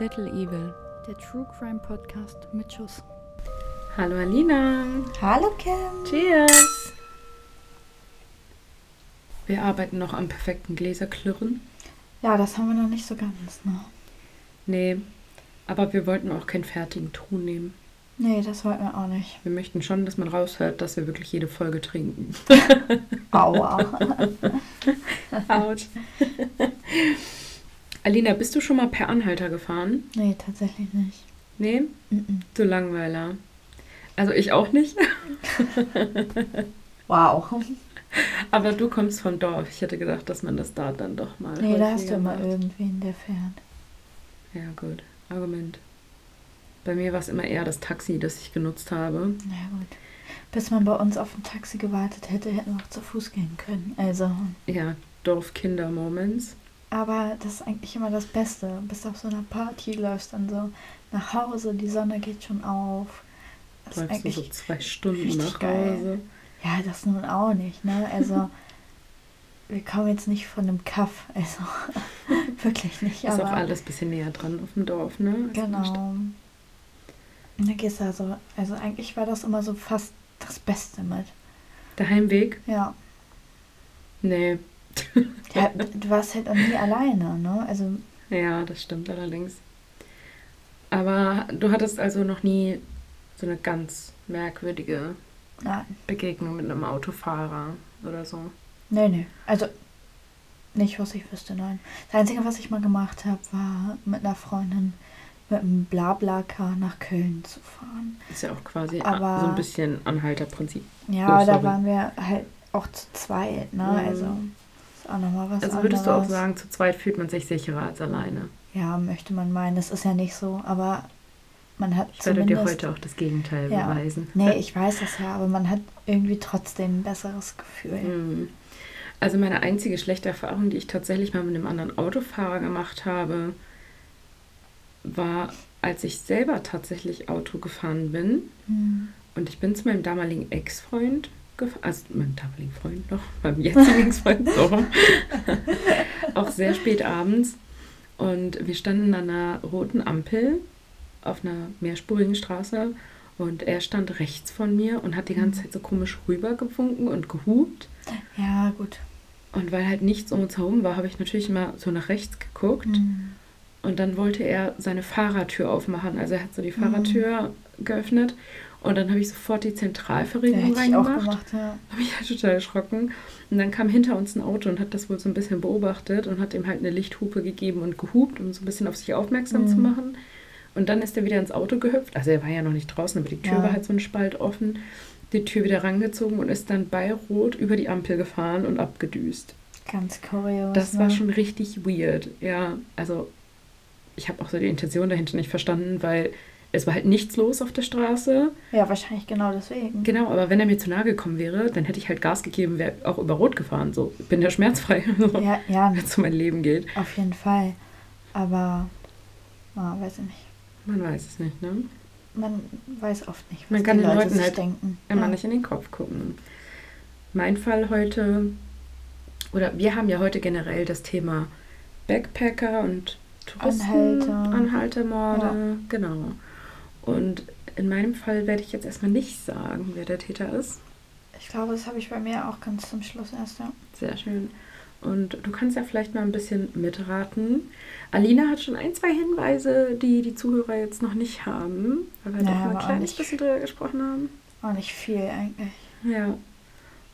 Little Evil. Der True Crime Podcast mit Schuss. Hallo Alina. Hallo Kim. Cheers. Wir arbeiten noch am perfekten Gläserklirren. Ja, das haben wir noch nicht so ganz, ne? Nee, aber wir wollten auch keinen fertigen Ton nehmen. Nee, das wollten wir auch nicht. Wir möchten schon, dass man raushört, dass wir wirklich jede Folge trinken. Aua. Autsch. Alina, bist du schon mal per Anhalter gefahren? nee, tatsächlich nicht. Nee? Mhm. Du Langweiler. Also ich auch nicht. Wow. Aber du kommst vom Dorf. Ich hätte gedacht, dass man das da dann doch mal. Nee, da hast du immer macht. irgendwen, der fährt. Ja, gut. Argument. Bei mir war es immer eher das Taxi, das ich genutzt habe. Na ja, gut. Bis man bei uns auf ein Taxi gewartet hätte, hätten wir auch zu Fuß gehen können. Also, Ja, Dorfkinder-Moments. Aber das ist eigentlich immer das Beste. Bist auf so einer Party, läufst dann so nach Hause, die Sonne geht schon auf. Das ist Läufst du eigentlich so zwei Stunden nach geil. Hause. Ja, das nun auch nicht, ne? Also, wir kommen jetzt nicht von einem Kaff, also wirklich nicht. Ist auch alles ein bisschen näher dran auf dem Dorf, ne? als. Genau. Und dann gehst du also, also eigentlich war das immer so fast das Beste mit. Der Heimweg? Ja. Nee. ja du warst halt auch nie alleine, ne? Also, Ja, das stimmt allerdings. Aber du hattest also noch nie so eine ganz merkwürdige nein. Begegnung mit einem Autofahrer oder so. Nee, nee. Also, nicht, was ich wüsste, nein. Das Einzige, was ich mal gemacht habe, war mit einer Freundin mit einem Blabla-Car nach Köln zu fahren. Ist ja auch quasi Aber- so ein bisschen Anhalterprinzip. Ja, Oh, da waren wir halt auch zu zweit, ne? Mhm. Also, ist auch nochmal was Also würdest du auch anderes. sagen, zu zweit fühlt man sich sicherer als alleine. Ja, möchte man meinen. Das ist ja nicht so, aber man hat Ich werde dir heute auch das Gegenteil Ja. beweisen. Nee, ich weiß das ja, aber man hat irgendwie trotzdem ein besseres Gefühl. Hm. Also meine einzige schlechte Erfahrung, die ich tatsächlich mal mit einem anderen Autofahrer gemacht habe, war, als ich selber tatsächlich Auto gefahren bin. Hm. Und ich bin zu meinem damaligen Ex-Freund gefahren, also meinem damaligen Freund noch, meinem jetzigen Ex-Freund, so. auch sehr spät abends. Und wir standen an einer roten Ampel auf einer mehrspurigen Straße und er stand rechts von mir und hat die ganze Zeit so komisch rübergewunken und gehupt. Ja, gut. Und weil halt nichts um uns herum war, habe ich natürlich immer so nach rechts geguckt. Hm. Und dann wollte er seine Fahrertür aufmachen. Also er hat so die Mhm. Fahrertür geöffnet. Und dann habe ich sofort die Ja, Zentralverriegelung hätte ich auch reingemacht. gemacht, ja. Habe ich halt total erschrocken. Und dann kam hinter uns ein Auto und hat das wohl so ein bisschen beobachtet und hat ihm halt eine Lichthupe gegeben und gehupt, um so ein bisschen auf sich aufmerksam zu Mhm. machen. Und dann ist er wieder ins Auto gehüpft. Also er war ja noch nicht draußen, aber die Tür Ja. war halt so ein Spalt offen. Die Tür wieder rangezogen und ist dann bei Rot über die Ampel gefahren und abgedüst. Ganz kurios. Das ne? war schon richtig weird. Ja, also ich habe auch so die Intention dahinter nicht verstanden, weil es war halt nichts los auf der Straße. Ja, wahrscheinlich genau deswegen. Genau, aber wenn er mir zu nahe gekommen wäre, dann hätte ich halt Gas gegeben, wäre auch über Rot gefahren. So, bin ja schmerzfrei, Ja, ja, wenn es um mein Leben geht. auf jeden Fall. Aber, ah, weiß ich nicht. Man weiß es nicht, ne? Man weiß oft nicht, was Man kann die den Leute Leuten halt denken. Immer ja. nicht in den Kopf gucken. Mein Fall heute, oder wir haben ja heute generell das Thema Backpacker und Touristen, Anhalter. Anhaltermorde, genau. Und in meinem Fall werde ich jetzt erstmal nicht sagen, wer der Täter ist. Ich glaube, das habe ich bei mir auch ganz zum Schluss erst, ja. Sehr schön. Und du kannst ja vielleicht mal ein bisschen mitraten. Alina hat schon ein, zwei Hinweise, die die Zuhörer jetzt noch nicht haben, weil wir Naja, doch mal ein kleines bisschen drüber gesprochen haben. Auch nicht viel eigentlich. Ja.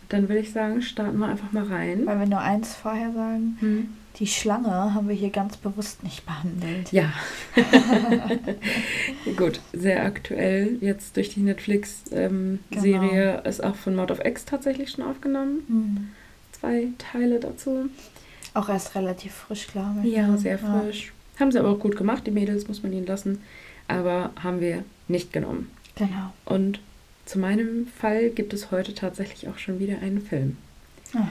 Dann würde ich sagen, starten wir einfach mal rein. Weil wir nur eins vorher sagen, Hm. Die Schlange haben wir hier ganz bewusst nicht behandelt. Ja. Gut, sehr aktuell. Jetzt durch die Netflix-Serie Genau. ist auch von Mord of X tatsächlich schon aufgenommen. Hm. Zwei Teile dazu. Auch erst relativ frisch, glaube ich. Ja, ne? sehr frisch. Haben sie aber auch gut gemacht, die Mädels, muss man ihnen lassen. Aber haben wir nicht genommen. Genau. Und zu meinem Fall gibt es heute tatsächlich auch schon wieder einen Film. Ah.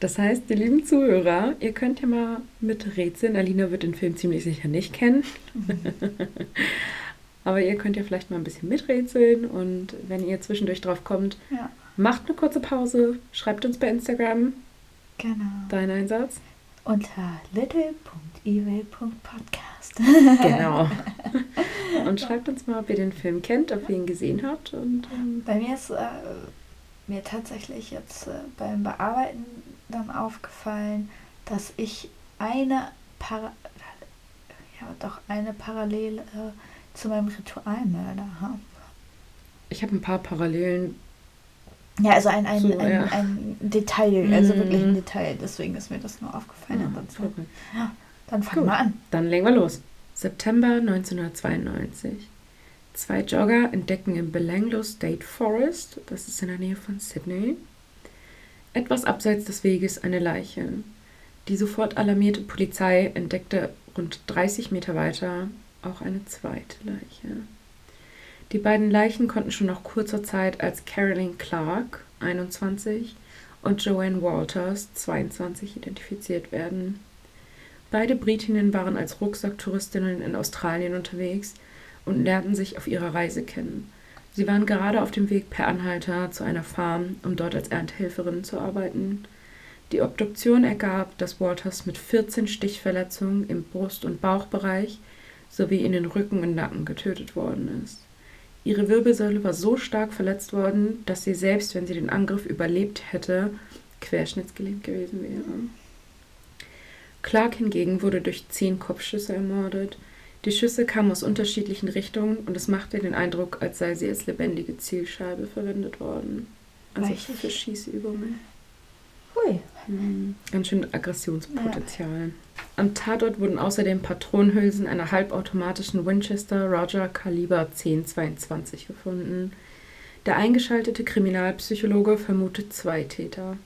Das heißt, die lieben Zuhörer, ihr könnt ja mal mit rätseln. Alina wird den Film ziemlich sicher nicht kennen. Aber ihr könnt ja vielleicht mal ein bisschen miträtseln und wenn ihr zwischendurch drauf kommt, Ja, macht eine kurze Pause, schreibt uns bei Instagram genau. deinen Einsatz. Unter little.evil.podcast. Podcast. Genau. Und schreibt uns mal, ob ihr den Film kennt, ob ihr ihn gesehen habt. Und, ähm, Bei mir ist äh, mir tatsächlich jetzt äh, beim Bearbeiten dann aufgefallen, dass ich eine Para ja, doch eine Parallele äh, zu meinem Ritualmörder habe. ich habe ein paar Parallelen. Ja, also ein, ein, So, ein, ja. ein Detail, also Mhm. wirklich ein Detail. Deswegen ist mir das nur aufgefallen. Ja, Ansonsten- verrückt. Dann fang Gut. mal an. Dann legen wir los. September 1992. Zwei Jogger entdecken im Belanglo State Forest, das ist in der Nähe von Sydney, etwas abseits des Weges eine Leiche. Die sofort alarmierte Polizei entdeckte rund 30 Meter weiter auch eine zweite Leiche. Die beiden Leichen konnten schon nach kurzer Zeit als Carolyn Clark, 21, und Joanne Walters, 22, identifiziert werden. Beide Britinnen waren als Rucksacktouristinnen in Australien unterwegs und lernten sich auf ihrer Reise kennen. Sie waren gerade auf dem Weg per Anhalter zu einer Farm, um dort als Erntehelferinnen zu arbeiten. Die Obduktion ergab, dass Walters mit 14 Stichverletzungen im Brust- und Bauchbereich sowie in den Rücken und Nacken getötet worden ist. Ihre Wirbelsäule war so stark verletzt worden, dass sie selbst, wenn sie den Angriff überlebt hätte, querschnittsgelähmt gewesen wäre. Clark hingegen wurde durch zehn Kopfschüsse ermordet. Die Schüsse kamen aus unterschiedlichen Richtungen und es machte den Eindruck, als sei sie als lebendige Zielscheibe verwendet worden. Also Richtig. für Schießübungen. Hui. Hm, Ganz schön Aggressionspotenzial. Am Tatort wurden außerdem Patronenhülsen einer halbautomatischen Winchester Roger Kaliber 1022 gefunden. Der eingeschaltete Kriminalpsychologe vermutet zwei Täter.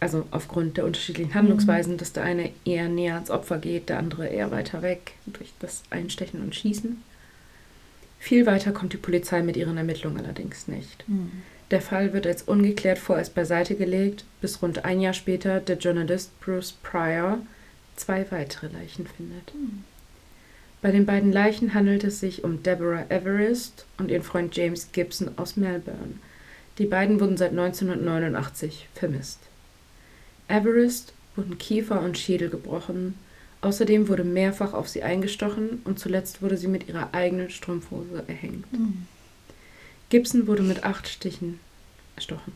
Also aufgrund der unterschiedlichen Handlungsweisen, dass der eine eher näher ans Opfer geht, der andere eher weiter weg durch das Einstechen und Schießen. Viel weiter kommt die Polizei mit ihren Ermittlungen allerdings nicht. Hm. Der Fall wird als ungeklärt vorerst beiseite gelegt, bis rund ein Jahr später der Journalist Bruce Pryor zwei weitere Leichen findet. Hm. Bei den beiden Leichen handelt es sich um Deborah Everest und ihren Freund James Gibson aus Melbourne. Die beiden wurden seit 1989 vermisst. Everest wurden Kiefer und Schädel gebrochen. Außerdem wurde mehrfach auf sie eingestochen und zuletzt wurde sie mit ihrer eigenen Strumpfhose erhängt. Hm. Gibson wurde mit acht Stichen erstochen.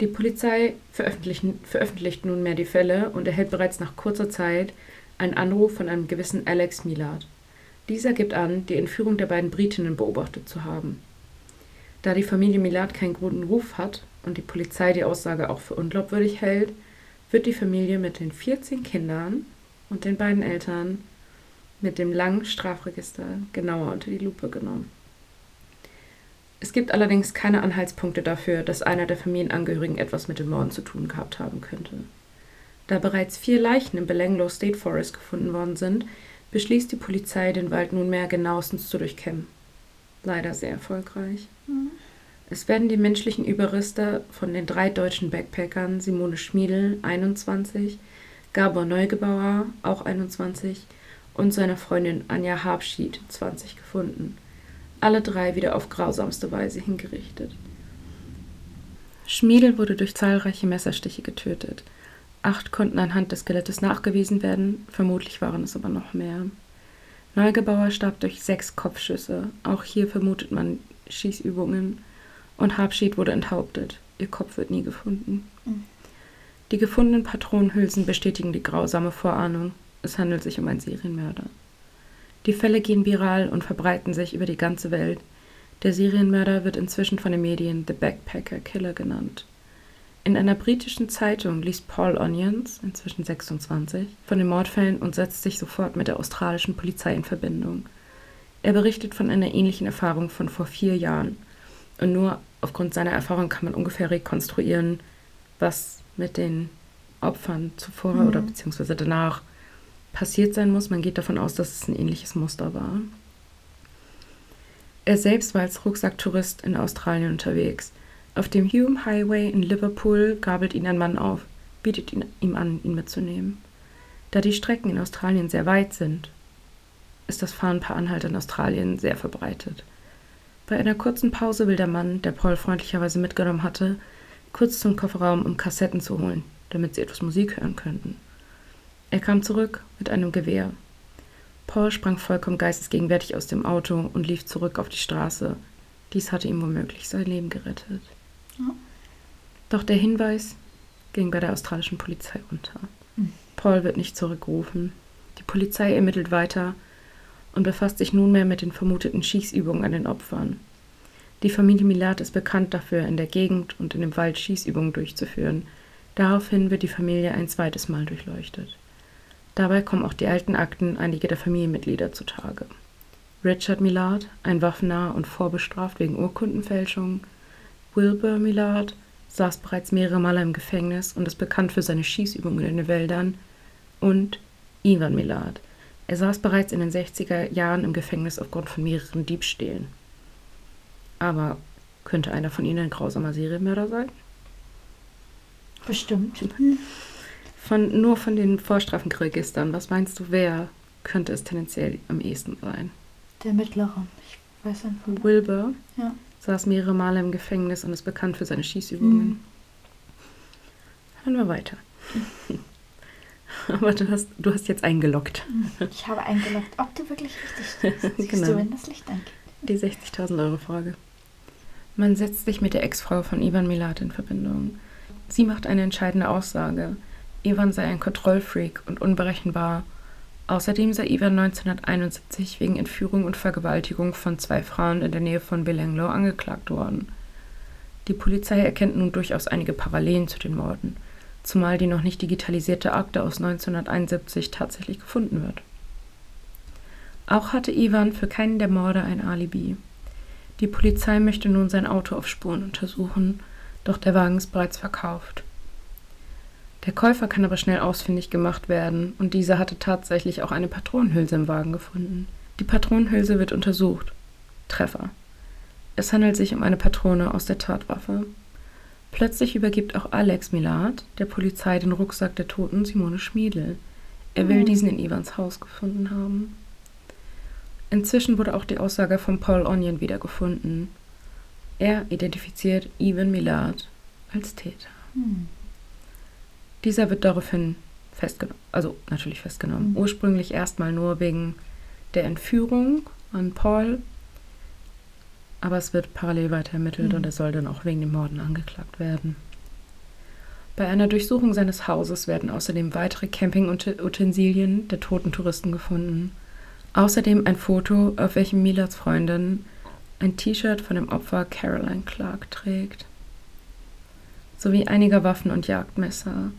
Die Polizei veröffentlicht, veröffentlicht nunmehr die Fälle und erhält bereits nach kurzer Zeit einen Anruf von einem gewissen Alex Millard. Dieser gibt an, die Entführung der beiden Britinnen beobachtet zu haben. Da die Familie Millard keinen guten Ruf hat und die Polizei die Aussage auch für unglaubwürdig hält, wird die Familie mit den 14 Kindern und den beiden Eltern mit dem langen Strafregister genauer unter die Lupe genommen. Es gibt allerdings keine Anhaltspunkte dafür, dass einer der Familienangehörigen etwas mit den Morden zu tun gehabt haben könnte. Da bereits vier Leichen im Belanglo State Forest gefunden worden sind, beschließt die Polizei, den Wald nunmehr genauestens zu durchkämmen. Leider sehr erfolgreich. Hm. Es werden die menschlichen Überreste von den drei deutschen Backpackern Simone Schmiedel, 21, Gabor Neugebauer, auch 21, und seiner Freundin Anja Habschied, 20, gefunden. Alle drei wieder auf grausamste Weise hingerichtet. Schmiedel wurde durch zahlreiche Messerstiche getötet. Acht konnten anhand des Skelettes nachgewiesen werden, vermutlich waren es aber noch mehr. Neugebauer starb durch sechs Kopfschüsse, auch hier vermutet man Schießübungen, und Habschied wurde enthauptet. Ihr Kopf wird nie gefunden. Mhm. Die gefundenen Patronenhülsen bestätigen die grausame Vorahnung. Es handelt sich um einen Serienmörder. Die Fälle gehen viral und verbreiten sich über die ganze Welt. Der Serienmörder wird inzwischen von den Medien The Backpacker Killer genannt. In einer britischen Zeitung liest Paul Onions, inzwischen 26, von den Mordfällen und setzt sich sofort mit der australischen Polizei in Verbindung. Er berichtet von einer ähnlichen Erfahrung von vor vier Jahren. Und nur aufgrund seiner Erfahrung kann man ungefähr rekonstruieren, was mit den Opfern zuvor Mhm. oder beziehungsweise danach passiert sein muss. Man geht davon aus, dass es ein ähnliches Muster war. Er selbst war als Rucksacktourist in Australien unterwegs. Auf dem Hume Highway in Liverpool gabelt ihn ein Mann auf, bietet ihn, ihm an, ihn mitzunehmen. Da die Strecken in Australien sehr weit sind, ist das Fahren per Anhalt in Australien sehr verbreitet. Bei einer kurzen Pause will der Mann, der Paul freundlicherweise mitgenommen hatte, kurz zum Kofferraum, um Kassetten zu holen, damit sie etwas Musik hören könnten. Er kam zurück mit einem Gewehr. Paul sprang vollkommen geistesgegenwärtig aus dem Auto und lief zurück auf die Straße. Dies hatte ihm womöglich sein Leben gerettet. Ja. Doch der Hinweis ging bei der australischen Polizei unter. Hm. Paul wird nicht zurückgerufen. Die Polizei ermittelt weiter und befasst sich nunmehr mit den vermuteten Schießübungen an den Opfern. Die Familie Milat ist bekannt dafür, in der Gegend und in dem Wald Schießübungen durchzuführen. Daraufhin wird die Familie ein zweites Mal durchleuchtet. Dabei kommen auch die alten Akten einiger der Familienmitglieder zutage. Richard Millard, ein Waffennah und vorbestraft wegen Urkundenfälschung. Wilbur Millard saß bereits mehrere Male im Gefängnis und ist bekannt für seine Schießübungen in den Wäldern. Und Ivan Millard. Er saß bereits in den 60er Jahren im Gefängnis aufgrund von mehreren Diebstählen. Aber könnte einer von ihnen ein grausamer Serienmörder sein? Bestimmt. Von, nur von den Vorstrafenregistern, was meinst du, wer könnte es tendenziell am ehesten sein? Der mittlere. Ich weiß nicht. Wilbur Ja. saß mehrere Male im Gefängnis und ist bekannt für seine Schießübungen. Mhm. Hören wir weiter. Aber du hast, du hast jetzt eingeloggt. Ich habe eingeloggt, ob du wirklich richtig stehst. Siehst Genau. du, wenn das Licht angeht. Die 60.000 Euro Frage. Man setzt sich mit der Ex-Frau von Ivan Milat in Verbindung. Sie macht eine entscheidende Aussage. Ivan sei ein Kontrollfreak und unberechenbar. Außerdem sei Ivan 1971 wegen Entführung und Vergewaltigung von zwei Frauen in der Nähe von Belenglo angeklagt worden. Die Polizei erkennt nun durchaus einige Parallelen zu den Morden, zumal die noch nicht digitalisierte Akte aus 1971 tatsächlich gefunden wird. Auch hatte Ivan für keinen der Morde ein Alibi. Die Polizei möchte nun sein Auto auf Spuren untersuchen, doch der Wagen ist bereits verkauft. Der Käufer kann aber schnell ausfindig gemacht werden und dieser hatte tatsächlich auch eine Patronenhülse im Wagen gefunden. Die Patronenhülse wird untersucht. Treffer. Es handelt sich um eine Patrone aus der Tatwaffe. Plötzlich übergibt auch Alex Milad der Polizei den Rucksack der toten Simone Schmiedel. Er will Mhm. diesen in Ivans Haus gefunden haben. Inzwischen wurde auch die Aussage von Paul Onion wiedergefunden. Er identifiziert Ivan Millard als Täter. Hm. Dieser wird daraufhin festgenommen, also natürlich festgenommen. Mhm. Ursprünglich erstmal nur wegen der Entführung an Paul, aber es wird parallel weiter ermittelt Mhm. und er soll dann auch wegen den Morden angeklagt werden. Bei einer Durchsuchung seines Hauses werden außerdem weitere Campingutensilien der toten Touristen gefunden. Außerdem ein Foto, auf welchem Milads Freundin ein T-Shirt von dem Opfer Caroline Clark trägt. Sowie einiger Waffen und Jagdmesser.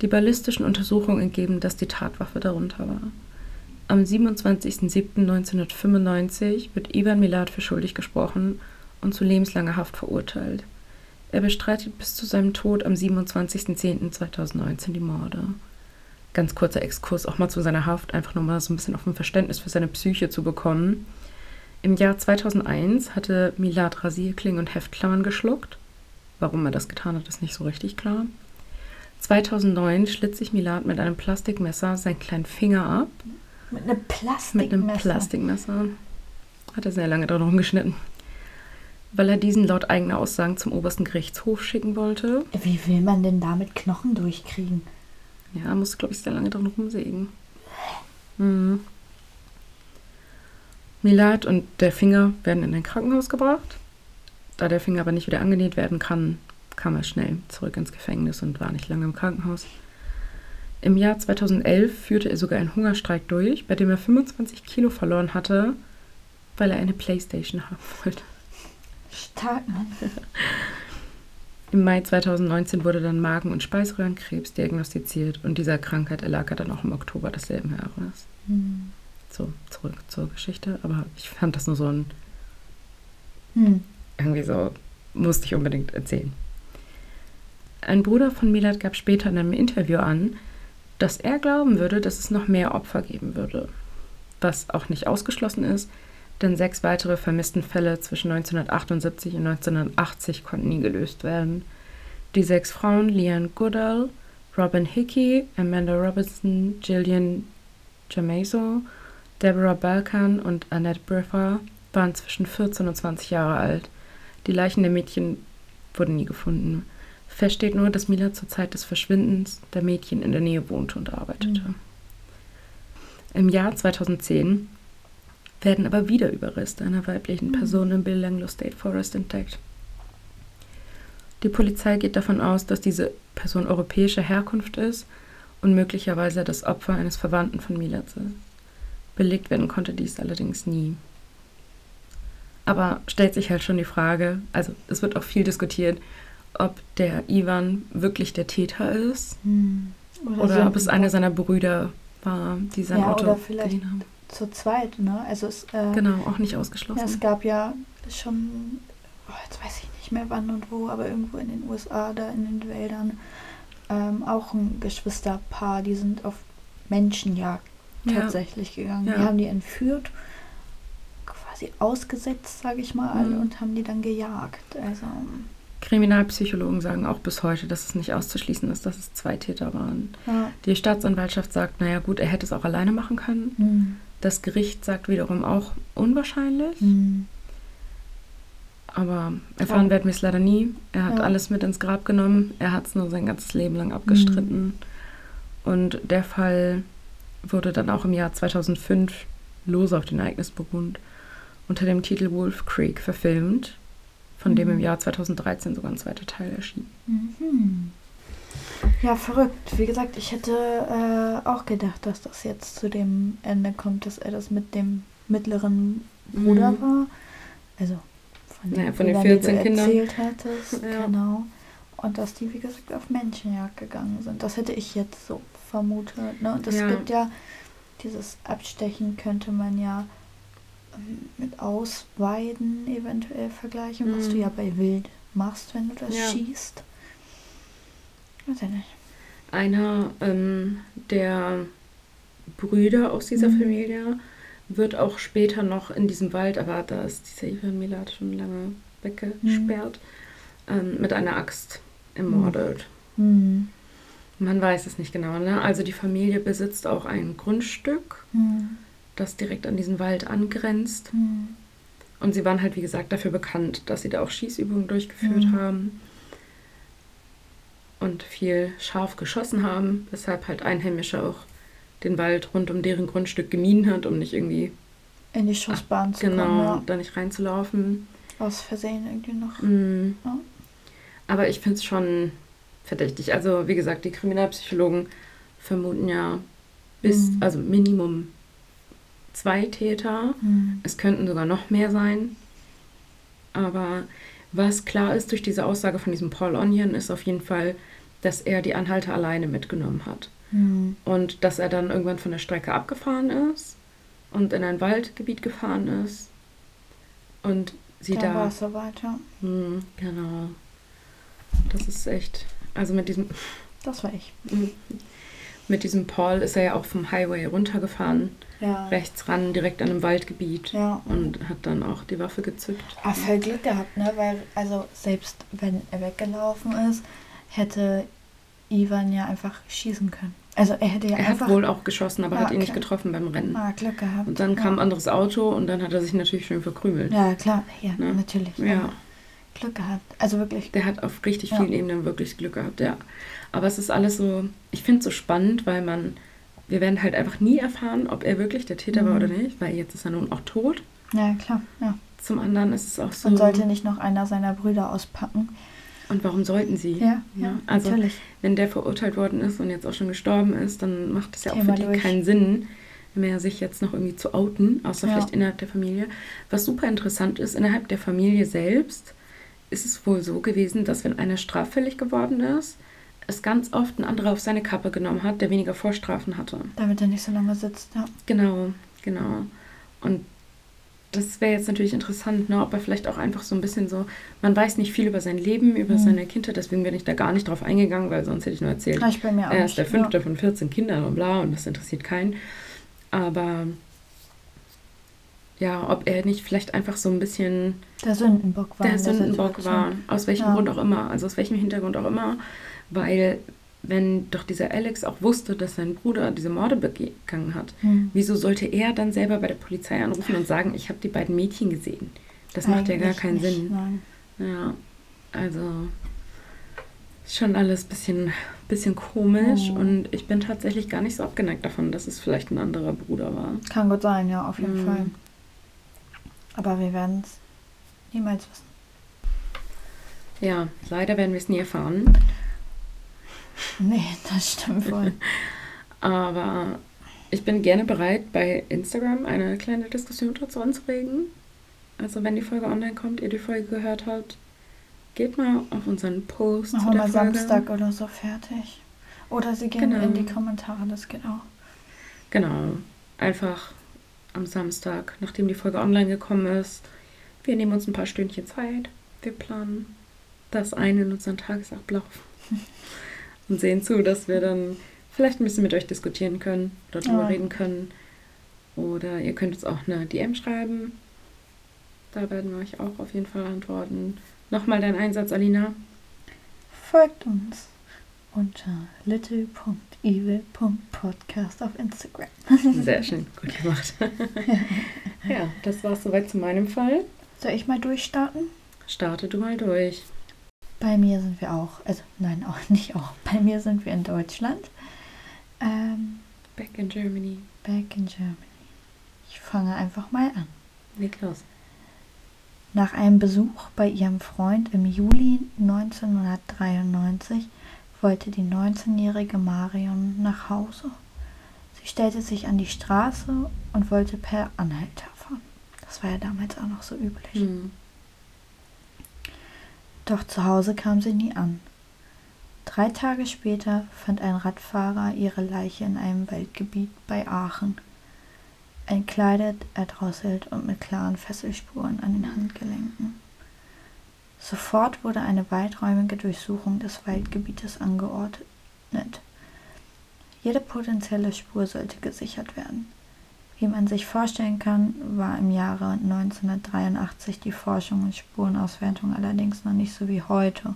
Die ballistischen Untersuchungen ergeben, dass die Tatwaffe darunter war. Am 27.07.1995 wird Ivan Milad für schuldig gesprochen und zu lebenslanger Haft verurteilt. Er bestreitet bis zu seinem Tod am 27.10.2019 die Morde. Ganz kurzer Exkurs auch mal zu seiner Haft, einfach nur mal so ein bisschen auf ein Verständnis für seine Psyche zu bekommen. Im Jahr 2001 hatte Milad Rasierklingen und Heftklammern geschluckt. Warum er das getan hat, ist nicht so richtig klar. 2009 schlitt sich Milad mit einem Plastikmesser seinen kleinen Finger ab. Mit einem Plastikmesser. Mit einem Plastikmesser. Hat er sehr lange dran rumgeschnitten. Weil er diesen laut eigener Aussagen zum obersten Gerichtshof schicken wollte. Wie will man denn damit Knochen durchkriegen? Ja, musste, glaube ich, sehr lange dran rumsägen. Mhm. Milad und der Finger werden in ein Krankenhaus gebracht. Da der Finger aber nicht wieder angenäht werden kann, kam er schnell zurück ins Gefängnis und war nicht lange im Krankenhaus. Im Jahr 2011 führte er sogar einen Hungerstreik durch, bei dem er 25 Kilo verloren hatte, weil er eine Playstation haben wollte. Stark, Mann. Im Mai 2019 wurde dann Magen- und Speiseröhrenkrebs diagnostiziert und dieser Krankheit erlag er dann auch im Oktober desselben Jahres. Hm. So, zurück zur Geschichte, aber ich fand das nur so ein, Hm. irgendwie so, musste ich unbedingt erzählen. Ein Bruder von Milad gab später in einem Interview an, dass er glauben würde, dass es noch mehr Opfer geben würde. Was auch nicht ausgeschlossen ist, denn sechs weitere vermissten Fälle zwischen 1978 und 1980 konnten nie gelöst werden. Die sechs Frauen, Leanne Goodall, Robin Hickey, Amanda Robertson, Gillian Jamaso, Deborah Balkan und Annette Briffer waren zwischen 14 und 20 Jahre alt. Die Leichen der Mädchen wurden nie gefunden. Fest steht nur, dass Mila zur Zeit des Verschwindens der Mädchen in der Nähe wohnte und arbeitete. Mhm. Im Jahr 2010 werden aber wieder Überreste einer weiblichen Person im Bill Langlo State Forest entdeckt. Die Polizei geht davon aus, dass diese Person europäischer Herkunft ist und möglicherweise das Opfer eines Verwandten von Milaz ist. Belegt werden konnte dies allerdings nie. Aber stellt sich halt schon die Frage, also es wird auch viel diskutiert, ob der Ivan wirklich der Täter ist Hm. oder, ob es einer seiner Brüder war, die sein ja, Auto oder vielleicht geliehen haben. zu zweit, ne? Also es, äh, Genau, auch nicht ja, ausgeschlossen. es gab ja schon, oh, jetzt weiß ich nicht mehr wann und wo, aber irgendwo in den USA, da in den Wäldern, ähm, auch ein Geschwisterpaar, die sind auf Menschenjagd Ja. tatsächlich gegangen. Ja. Die haben die entführt, quasi ausgesetzt, sage ich mal, Mhm. und haben die dann gejagt. Also, Kriminalpsychologen sagen auch bis heute, dass es nicht auszuschließen ist, dass es zwei Täter waren. ja. Die Staatsanwaltschaft sagt, naja gut, er hätte es auch alleine machen können. Hm. Das Gericht sagt wiederum auch unwahrscheinlich. Hm. Aber erfahren Ja. werden wir es leider nie. Er hat Ja. alles mit ins Grab genommen. Er hat es nur sein ganzes Leben lang abgestritten. Und der Fall wurde dann auch im Jahr 2005 los auf den Ereignisburgund unter dem Titel Wolf Creek verfilmt, von dem Mhm. im Jahr 2013 sogar ein zweiter Teil erschien. Mhm. Ja, verrückt. Wie gesagt, ich hätte äh, auch gedacht, dass das jetzt zu dem Ende kommt, dass er das mit dem mittleren Bruder Mhm. war. Also von, Naja, von den Brüdern, 14 die du Kindern. erzählt hattest. Ja. Genau. Und dass die, wie gesagt, auf Menschenjagd gegangen sind. Das hätte ich jetzt so vermutet. Ne? Und es Ja. gibt ja dieses Abstechen, könnte man ja mit Ausweiden eventuell vergleichen, was Mhm. du ja bei Wild machst, wenn du das Ja. schießt. Weiß ich nicht. Einer ähm, der Brüder aus dieser Mhm. Familie wird auch später noch in diesem Wald, aber da ist dieser Ivan Milat schon lange weggesperrt, ähm, mit einer Axt ermordet. Hm. Man weiß es nicht genau. Ne? Also die Familie besitzt auch ein Grundstück, Hm. Das direkt an diesen Wald angrenzt. Hm. Und sie waren halt, wie gesagt, dafür bekannt, dass sie da auch Schießübungen durchgeführt Mhm. haben und viel scharf geschossen haben, weshalb halt Einheimische auch den Wald rund um deren Grundstück gemieden hat, um nicht irgendwie In die Schussbahn zu genau kommen, ja. da nicht reinzulaufen. Aus Versehen irgendwie noch. Mhm. Ja. Aber ich finde es schon verdächtig. Also wie gesagt, die Kriminalpsychologen vermuten ja bis, Mhm. also Minimum zwei Täter. Hm. Es könnten sogar noch mehr sein. Aber was klar ist durch diese Aussage von diesem Paul Onion, ist auf jeden Fall, dass er die Anhalter alleine mitgenommen hat. Hm. Und dass er dann irgendwann von der Strecke abgefahren ist und in ein Waldgebiet gefahren ist. Und sie Da war da. es soweit, ja. Hm, genau. Das ist echt. Also mit diesem, Das war ich. Mit diesem Paul ist er ja auch vom Highway runtergefahren, Ja. rechts ran, direkt an einem Waldgebiet. Ja. Und hat dann auch die Waffe gezückt. Ah, voll Glück gehabt, ne? Weil, also selbst wenn er weggelaufen ist, hätte Ivan ja einfach schießen können. Also er hätte ja Er einfach hat wohl auch geschossen, aber Ah, hat ihn nicht getroffen beim Rennen. ah, Glück gehabt. Und dann ja. kam ein anderes Auto und dann hat er sich natürlich schön verkrümelt. Ja, klar. Ja, Ne? natürlich. Ja. Glück gehabt. Also wirklich. Der hat auf richtig vielen Ebenen wirklich Glück gehabt, ja. Aber es ist alles so, ich finde es so spannend, weil man, wir werden halt einfach nie erfahren, ob er wirklich der Täter war Mhm. oder nicht, weil jetzt ist er nun auch tot. Ja, klar. Ja. Zum anderen ist es auch so. Man sollte nicht noch einer seiner Brüder auspacken. Und warum sollten sie? Ja, ja, Also, natürlich. wenn der verurteilt worden ist und jetzt auch schon gestorben ist, dann macht es ja auch Thema für die durch. keinen Sinn mehr, sich jetzt noch irgendwie zu outen, außer Ja. vielleicht innerhalb der Familie. Was super interessant ist, innerhalb der Familie selbst ist es wohl so gewesen, dass wenn einer straffällig geworden ist, es ganz oft ein anderer auf seine Kappe genommen hat, der weniger Vorstrafen hatte. Damit er nicht so lange sitzt, ja. Genau, genau. Und das wäre jetzt natürlich interessant, ne, ob er vielleicht auch einfach so ein bisschen so, man weiß nicht viel über sein Leben, über Mhm. seine Kindheit, deswegen bin ich da gar nicht drauf eingegangen, weil sonst hätte ich nur erzählt, Ah, Ich bei mir auch er ist der fünfte von 14 Kindern und bla und das interessiert keinen. Aber ja, ob er nicht vielleicht einfach so ein bisschen Ja. Der Sündenbock war. der in der Sündenbock war, aus welchem Ja. Grund auch immer, also aus welchem Hintergrund auch immer, weil wenn doch dieser Alex auch wusste, dass sein Bruder diese Morde begangen hat, Hm. wieso sollte er dann selber bei der Polizei anrufen und sagen, ich habe die beiden Mädchen gesehen? Das macht ja gar Eigentlich keinen nicht, Sinn. Nein. Ja, also schon alles ein bisschen, bisschen komisch Oh. und ich bin tatsächlich gar nicht so abgeneigt davon, dass es vielleicht ein anderer Bruder war. Kann gut sein, ja, auf jeden Mhm. Fall. Aber wir werden es niemals wissen. Ja, leider werden wir es nie erfahren. Nee, das stimmt wohl. Aber ich bin gerne bereit, bei Instagram eine kleine Diskussion dazu anzuregen. Also wenn die Folge online kommt, ihr die Folge gehört habt, geht mal auf unseren Post Machen wir. Samstag oder so fertig. Oder sie gehen Genau. in die Kommentare, das geht auch. Genau. Einfach am Samstag, nachdem die Folge online gekommen ist. Wir nehmen uns ein paar Stündchen Zeit. Wir planen das ein in unseren Tagesablauf. Und sehen zu, dass wir dann vielleicht ein bisschen mit euch diskutieren können oder drüber Ja. reden können. Oder ihr könnt uns auch eine DM schreiben. Da werden wir euch auch auf jeden Fall antworten. Nochmal dein Einsatz, Alina. Folgt uns unter little.evil.podcast auf Instagram. Sehr schön, gut gemacht. ja, das war es soweit zu meinem Fall. Soll ich mal durchstarten? Starte du mal durch. Bei mir sind wir auch, also nein, auch nicht auch. Bei mir sind wir in Deutschland. Ähm, Back in Germany. back in Germany. Ich fange einfach mal an. Leg los. Nach einem Besuch bei ihrem Freund im Juli 1993 wollte die 19-jährige Marion nach Hause. Sie stellte sich an die Straße und wollte per Anhalter fahren. Das war ja damals auch noch so üblich. Hm. Doch zu Hause kam sie nie an. Drei Tage später fand ein Radfahrer ihre Leiche in einem Waldgebiet bei Aachen. Entkleidet, erdrosselt und mit klaren Fesselspuren an den Handgelenken. Sofort wurde eine weiträumige Durchsuchung des Waldgebietes angeordnet. Jede potenzielle Spur sollte gesichert werden. Wie man sich vorstellen kann, war im Jahre 1983 die Forschung und Spurenauswertung allerdings noch nicht so wie heute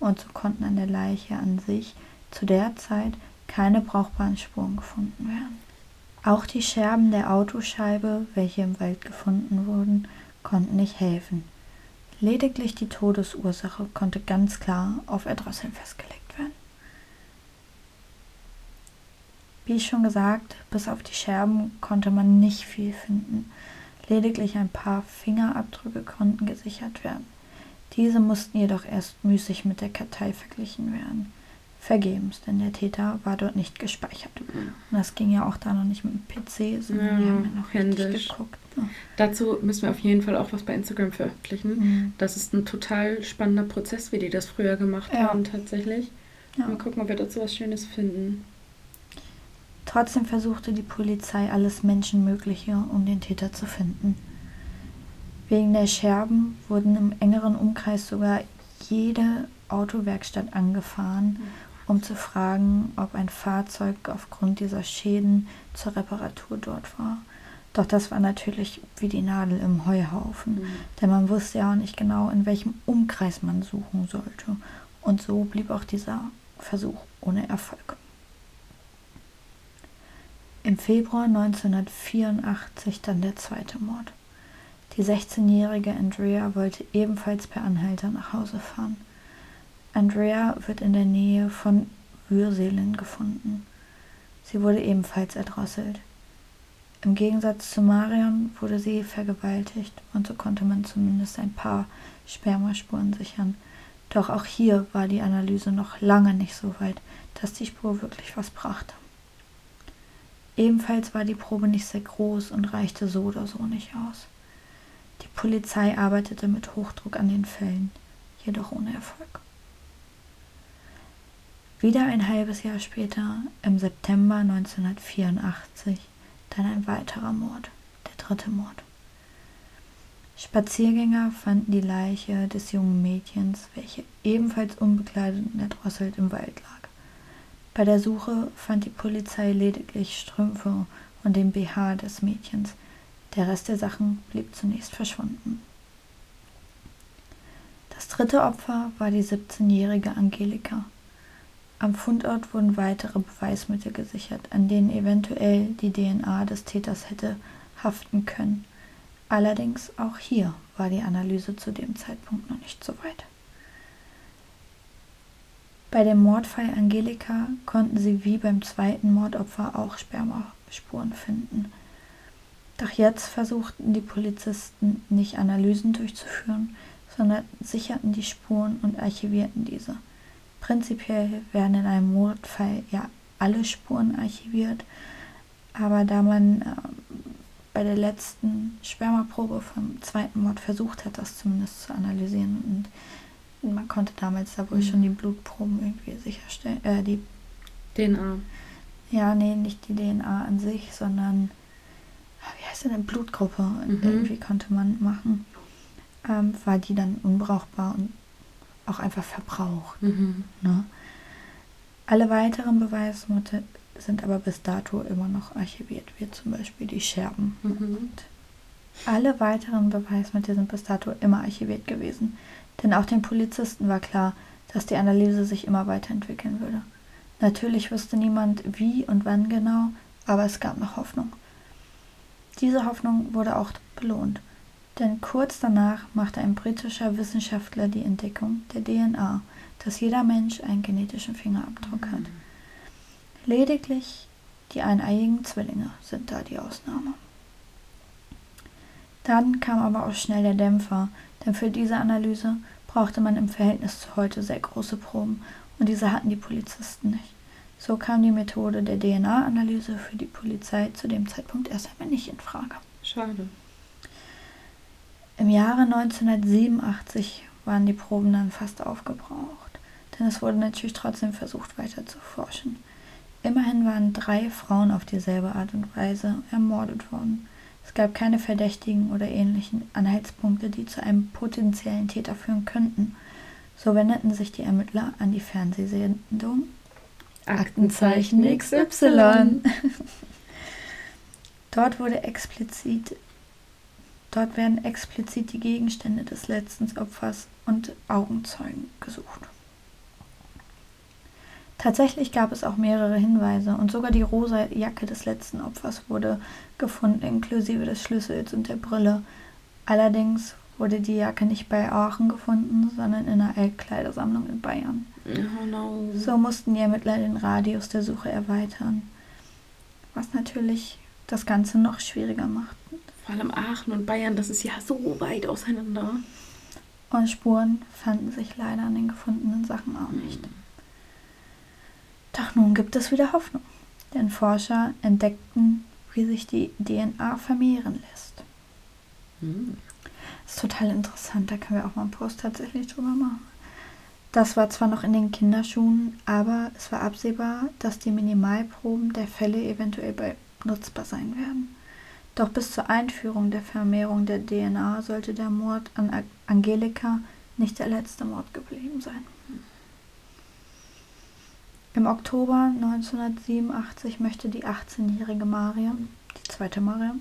und so konnten an der Leiche an sich zu der Zeit keine brauchbaren Spuren gefunden werden. Auch die Scherben der Autoscheibe, welche im Wald gefunden wurden, konnten nicht helfen. Lediglich die Todesursache konnte ganz klar auf Erdrosseln festgelegt werden. Wie schon gesagt, bis auf die Scherben konnte man nicht viel finden. Lediglich ein paar Fingerabdrücke konnten gesichert werden. Diese mussten jedoch erst müßig mit der Kartei verglichen werden. Vergebens, denn der Täter war dort nicht gespeichert. Und das ging ja auch da noch nicht mit dem PC, sondern Ja, wir haben ja noch richtig händisch. geguckt. ne? Dazu müssen wir auf jeden Fall auch was bei Instagram veröffentlichen. Mhm. Das ist ein total spannender Prozess, wie die das früher gemacht Ja. haben, tatsächlich. Ja. Mal gucken, ob wir dazu was Schönes finden. Trotzdem versuchte die Polizei alles Menschenmögliche, um den Täter zu finden. Wegen der Scherben wurden im engeren Umkreis sogar jede Autowerkstatt angefahren, um zu fragen, ob ein Fahrzeug aufgrund dieser Schäden zur Reparatur dort war. Doch das war natürlich wie die Nadel im Heuhaufen, Mhm. denn man wusste ja auch nicht genau, in welchem Umkreis man suchen sollte. Und so blieb auch dieser Versuch ohne Erfolg. Im Februar 1984 dann der zweite Mord. Die 16-jährige Andrea wollte ebenfalls per Anhalter nach Hause fahren. Andrea wird in der Nähe von Würselen gefunden. Sie wurde ebenfalls erdrosselt. Im Gegensatz zu Marion wurde sie vergewaltigt und so konnte man zumindest ein paar Spermaspuren sichern. Doch auch hier war die Analyse noch lange nicht so weit, dass die Spur wirklich was brachte. Ebenfalls war die Probe nicht sehr groß und reichte so oder so nicht aus. Die Polizei arbeitete mit Hochdruck an den Fällen, jedoch ohne Erfolg. Wieder ein halbes Jahr später, im September 1984, dann ein weiterer Mord, der dritte Mord. Spaziergänger fanden die Leiche des jungen Mädchens, welche ebenfalls unbekleidet und erdrosselt im Wald lag. Bei der Suche fand die Polizei lediglich Strümpfe und den BH des Mädchens. Der Rest der Sachen blieb zunächst verschwunden. Das dritte Opfer war die 17-jährige Angelika. Am Fundort wurden weitere Beweismittel gesichert, an denen eventuell die DNA des Täters hätte haften können. Allerdings auch hier war die Analyse zu dem Zeitpunkt noch nicht so weit. Bei dem Mordfall Angelika konnten sie wie beim zweiten Mordopfer auch Spermaspuren finden. Doch jetzt versuchten die Polizisten nicht Analysen durchzuführen, sondern sicherten die Spuren und archivierten diese. Prinzipiell werden in einem Mordfall ja alle Spuren archiviert, aber da man äh, bei der letzten Spermaprobe vom zweiten Mord versucht hat, das zumindest zu analysieren und man konnte damals da wohl mhm. schon die Blutproben irgendwie sicherstellen, äh, die DNA. Ja, nee, nicht die DNA an sich, sondern wie heißt denn eine Blutgruppe? Mhm. Irgendwie konnte man machen. Ähm, war die dann unbrauchbar und auch einfach verbraucht. Mhm. Ne? Alle weiteren Beweismittel sind aber bis dato immer noch archiviert, wie zum Beispiel die Scherben. Mhm. Alle weiteren Beweismittel sind bis dato immer archiviert gewesen. Denn auch den Polizisten war klar, dass die Analyse sich immer weiterentwickeln würde. Natürlich wusste niemand wie und wann genau, aber es gab noch Hoffnung. Diese Hoffnung wurde auch belohnt, denn kurz danach machte ein britischer Wissenschaftler die Entdeckung der DNA, dass jeder Mensch einen genetischen Fingerabdruck hat. Lediglich die eineiigen Zwillinge sind da die Ausnahme. Dann kam aber auch schnell der Dämpfer, denn für diese Analyse brauchte man im Verhältnis zu heute sehr große Proben und diese hatten die Polizisten nicht. So kam die Methode der DNA-Analyse für die Polizei zu dem Zeitpunkt erst einmal nicht in Frage. Schade. Im Jahre 1987 waren die Proben dann fast aufgebraucht, denn es wurde natürlich trotzdem versucht weiter zu forschen. Immerhin waren drei Frauen auf dieselbe Art und Weise ermordet worden. Es gab keine Verdächtigen oder ähnlichen Anhaltspunkte, die zu einem potenziellen Täter führen könnten. So wendeten sich die Ermittler an die Fernsehsendung Aktenzeichen XY. dort wurde explizit, dort werden explizit die Gegenstände des letzten Opfers und Augenzeugen gesucht. Tatsächlich gab es auch mehrere Hinweise und sogar die rosa Jacke des letzten Opfers wurde gefunden, inklusive des Schlüssels und der Brille. Allerdings wurde die Jacke nicht bei Aachen gefunden, sondern in einer Altkleidersammlung in Bayern. Oh no. So mussten die Ermittler den Radius der Suche erweitern, was natürlich das Ganze noch schwieriger macht. Vor allem Aachen und Bayern, das ist ja so weit auseinander. Und Spuren fanden sich leider an den gefundenen Sachen auch nicht. Doch nun gibt es wieder Hoffnung, denn Forscher entdeckten, wie sich die DNA vermehren lässt. Hm. Das ist total interessant, da können wir auch mal einen Post tatsächlich drüber machen. Das war zwar noch in den Kinderschuhen, aber es war absehbar, dass die Minimalproben der Fälle eventuell nutzbar sein werden. Doch bis zur Einführung der Vermehrung der DNA sollte der Mord an Angelika nicht der letzte Mord geblieben sein. Im Oktober 1987 möchte die 18-jährige Mariam, die zweite Mariam,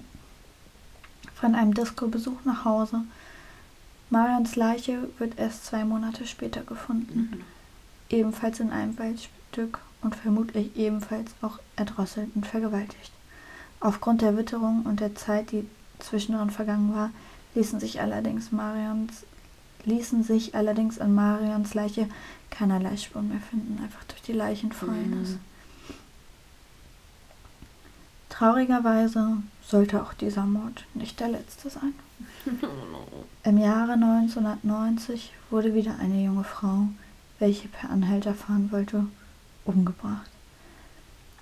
von einem Disco-Besuch nach Hause. Marians Leiche wird erst zwei Monate später gefunden, mhm. ebenfalls in einem Waldstück und vermutlich ebenfalls auch erdrosselt und vergewaltigt. Aufgrund der Witterung und der Zeit, die zwischendrin vergangen war, ließen sich allerdings Marians ließen sich allerdings an Marians Leiche keinerlei Spuren mehr finden, einfach durch die Leichenfäulnis. Mhm. Traurigerweise sollte auch dieser Mord nicht der letzte sein. Im Jahre 1990 wurde wieder eine junge Frau, welche per Anhalter fahren wollte, umgebracht.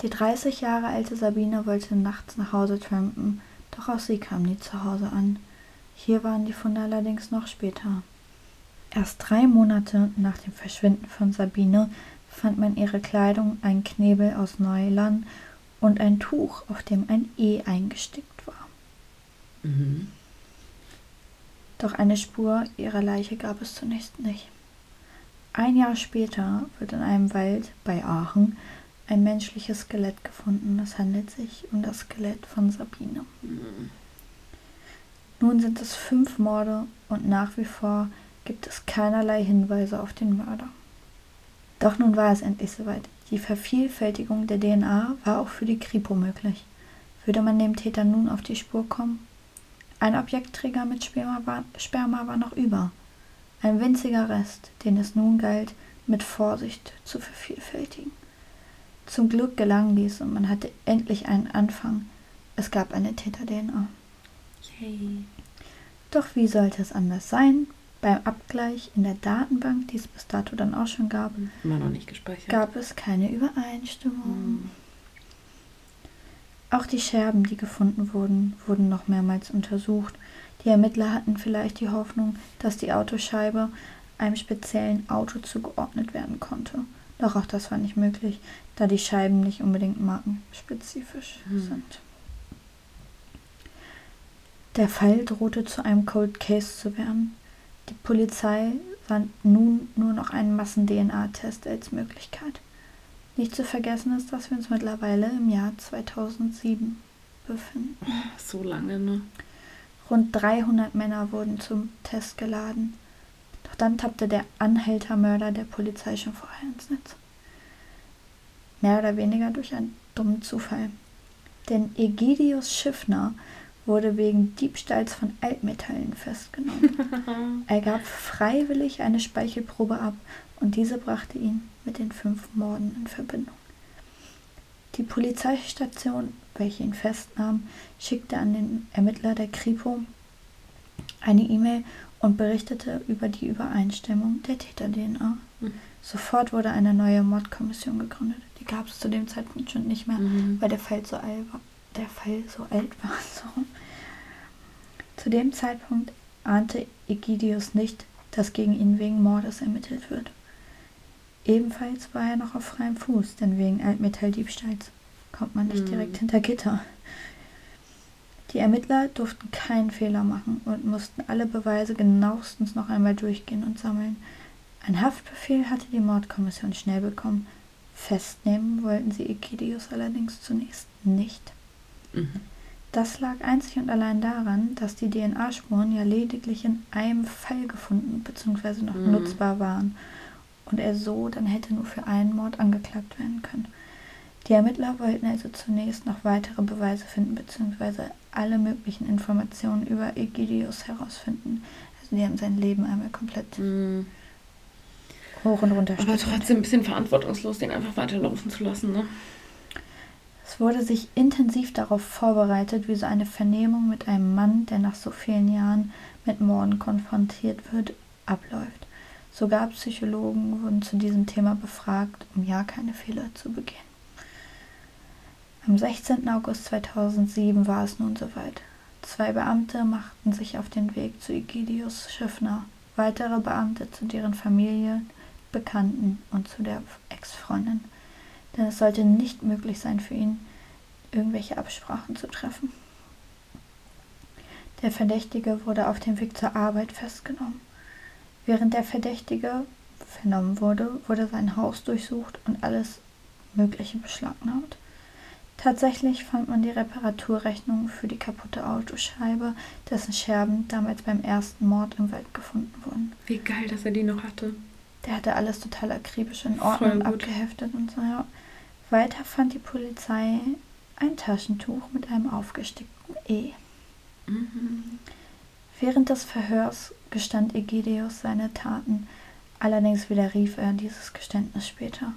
Die 30 Jahre alte Sabine wollte nachts nach Hause trampen, doch auch sie kam nie zu Hause an. Hier waren die Funde allerdings noch später. Erst drei Monate nach dem Verschwinden von Sabine fand man ihre Kleidung, ein Knebel aus Neuland und ein Tuch, auf dem ein E eingestickt war. Mhm. Doch eine Spur ihrer Leiche gab es zunächst nicht. Ein Jahr später wird in einem Wald bei Aachen ein menschliches Skelett gefunden. Es handelt sich um das Skelett von Sabine. Mhm. Nun sind es fünf Morde und nach wie vor gibt es keinerlei Hinweise auf den Mörder. Doch nun war es endlich soweit. Die Vervielfältigung der DNA war auch für die Kripo möglich. Würde man dem Täter nun auf die Spur kommen? Ein Objektträger mit Sperma war, Sperma war noch über. Ein winziger Rest, den es nun galt, mit Vorsicht zu vervielfältigen. Zum Glück gelang dies und man hatte endlich einen Anfang. Es gab eine Täter-DNA. Yay. Doch wie sollte es anders sein? Beim Abgleich in der Datenbank, die es bis dato dann auch schon gab, Immer noch nicht gespeichert. gab es keine Übereinstimmung. Mhm. Auch die Scherben, die gefunden wurden, wurden noch mehrmals untersucht. Die Ermittler hatten vielleicht die Hoffnung, dass die Autoscheibe einem speziellen Auto zugeordnet werden konnte. Doch auch das war nicht möglich, da die Scheiben nicht unbedingt markenspezifisch mhm. sind. Der Fall drohte zu einem Cold Case zu werden. Die Polizei sah nun nur noch einen Massen-DNA-Test als Möglichkeit. Nicht zu vergessen ist, dass wir uns mittlerweile im Jahr 2007 befinden. So lange, ne? Rund 300 Männer wurden zum Test geladen. Doch dann tappte der Anhältermörder der Polizei schon vorher ins Netz. Mehr oder weniger durch einen dummen Zufall. Denn Egidius Schiffner wurde wegen Diebstahls von Altmetallen festgenommen. er gab freiwillig eine Speichelprobe ab und diese brachte ihn mit den fünf Morden in Verbindung. Die Polizeistation, welche ihn festnahm, schickte an den Ermittler der Kripo eine E-Mail und berichtete über die Übereinstimmung der Täter-DNA. Mhm. Sofort wurde eine neue Mordkommission gegründet. Die gab es zu dem Zeitpunkt schon nicht mehr, mhm. weil der Fall so alt war. Der Fall so alt war. So. Zu dem Zeitpunkt ahnte Egidius nicht, dass gegen ihn wegen Mordes ermittelt wird. Ebenfalls war er noch auf freiem Fuß, denn wegen Altmetalldiebstahls kommt man nicht mhm. direkt hinter Gitter. Die Ermittler durften keinen Fehler machen und mussten alle Beweise genauestens noch einmal durchgehen und sammeln. Ein Haftbefehl hatte die Mordkommission schnell bekommen. Festnehmen wollten sie Ekidius allerdings zunächst nicht. Mhm. Das lag einzig und allein daran, dass die DNA-Spuren ja lediglich in einem Fall gefunden bzw. noch mhm. nutzbar waren und er so dann hätte nur für einen Mord angeklagt werden können. Die Ermittler wollten also zunächst noch weitere Beweise finden bzw. alle möglichen Informationen über Egidius herausfinden. Also die haben sein Leben einmal komplett mhm. hoch und runter. Aber trotzdem ein bisschen verantwortungslos, den einfach weiterlaufen zu lassen, ne? Es wurde sich intensiv darauf vorbereitet, wie so eine Vernehmung mit einem Mann, der nach so vielen Jahren mit Morden konfrontiert wird, abläuft. Sogar Psychologen wurden zu diesem Thema befragt, um ja keine Fehler zu begehen. Am 16. August 2007 war es nun soweit. Zwei Beamte machten sich auf den Weg zu Egidius Schiffner, weitere Beamte zu deren Familie, Bekannten und zu der Ex-Freundin. Denn es sollte nicht möglich sein für ihn, irgendwelche Absprachen zu treffen. Der Verdächtige wurde auf dem Weg zur Arbeit festgenommen. Während der Verdächtige vernommen wurde, wurde sein Haus durchsucht und alles Mögliche beschlagnahmt. Tatsächlich fand man die Reparaturrechnung für die kaputte Autoscheibe, dessen Scherben damals beim ersten Mord im Wald gefunden wurden. Wie geil, dass er die noch hatte. Der hatte alles total akribisch in Ordnung abgeheftet und so, ja. Weiter fand die Polizei ein Taschentuch mit einem aufgestickten E. Mhm. Während des Verhörs gestand Egidius seine Taten, allerdings widerrief er dieses Geständnis später.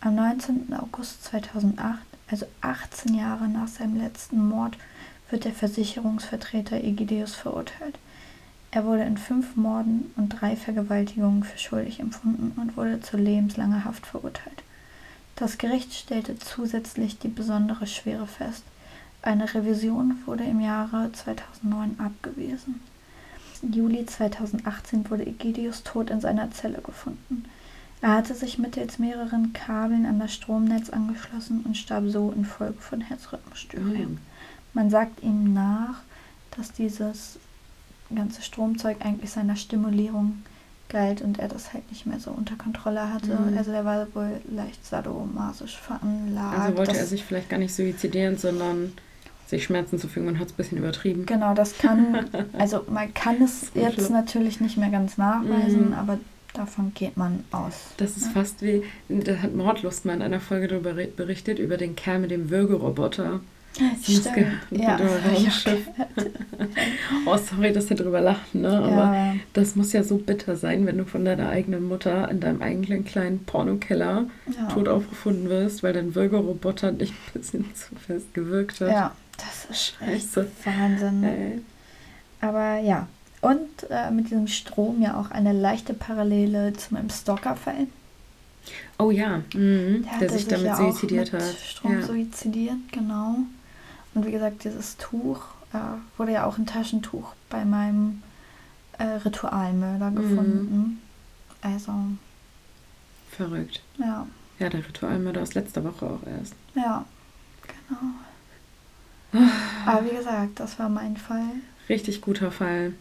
Am 19. August 2008, also 18 Jahre nach seinem letzten Mord, wird der Versicherungsvertreter Egidius verurteilt. Er wurde in fünf Morden und drei Vergewaltigungen für schuldig empfunden und wurde zu lebenslanger Haft verurteilt. Das Gericht stellte zusätzlich die besondere Schwere fest. Eine Revision wurde im Jahre 2009 abgewiesen. Juli 2018 wurde Egidius tot in seiner Zelle gefunden. Er hatte sich mittels mehreren Kabeln an das Stromnetz angeschlossen und starb so infolge von Herzrhythmusstörungen. Mhm. Man sagt ihm nach, dass dieses ganze Stromzeug eigentlich seiner Stimulierung galt und er das halt nicht mehr so unter Kontrolle hatte. Mhm. Also er war wohl leicht sadomasisch veranlagt. Also wollte er sich vielleicht gar nicht suizidieren, sondern sich Schmerzen zufügen und hat es ein bisschen übertrieben. Genau, das kann, also man kann es jetzt schlimm. natürlich nicht mehr ganz nachweisen, mhm. aber davon geht man aus. Das ist ja. fast wie, da hat Mordlust mal in einer Folge darüber berichtet, über den Kerl mit dem Würgeroboter. Stimmt. Ja. Oh, sorry, dass wir drüber lachen, ne? Aber ja. das muss ja so bitter sein, wenn du von deiner eigenen Mutter in deinem eigenen kleinen Pornokeller ja. tot aufgefunden wirst, weil dein Würgeroboter dich ein bisschen zu fest gewirkt hat. Ja, das ist echt Wahnsinn. Ey. Aber ja. Und äh, mit diesem Strom ja auch eine leichte Parallele zu meinem Stalker-Fall. Oh ja, mhm. der, der sich damit ja suizidiert hat. Strom ja. suizidiert, genau. Und wie gesagt, dieses Tuch äh, wurde ja auch ein Taschentuch bei meinem äh, Ritualmörder mhm. gefunden. Also. Verrückt. Ja. Ja, der Ritualmörder aus letzter Woche auch erst. Ja, genau. Aber wie gesagt, das war mein Fall. Richtig guter Fall.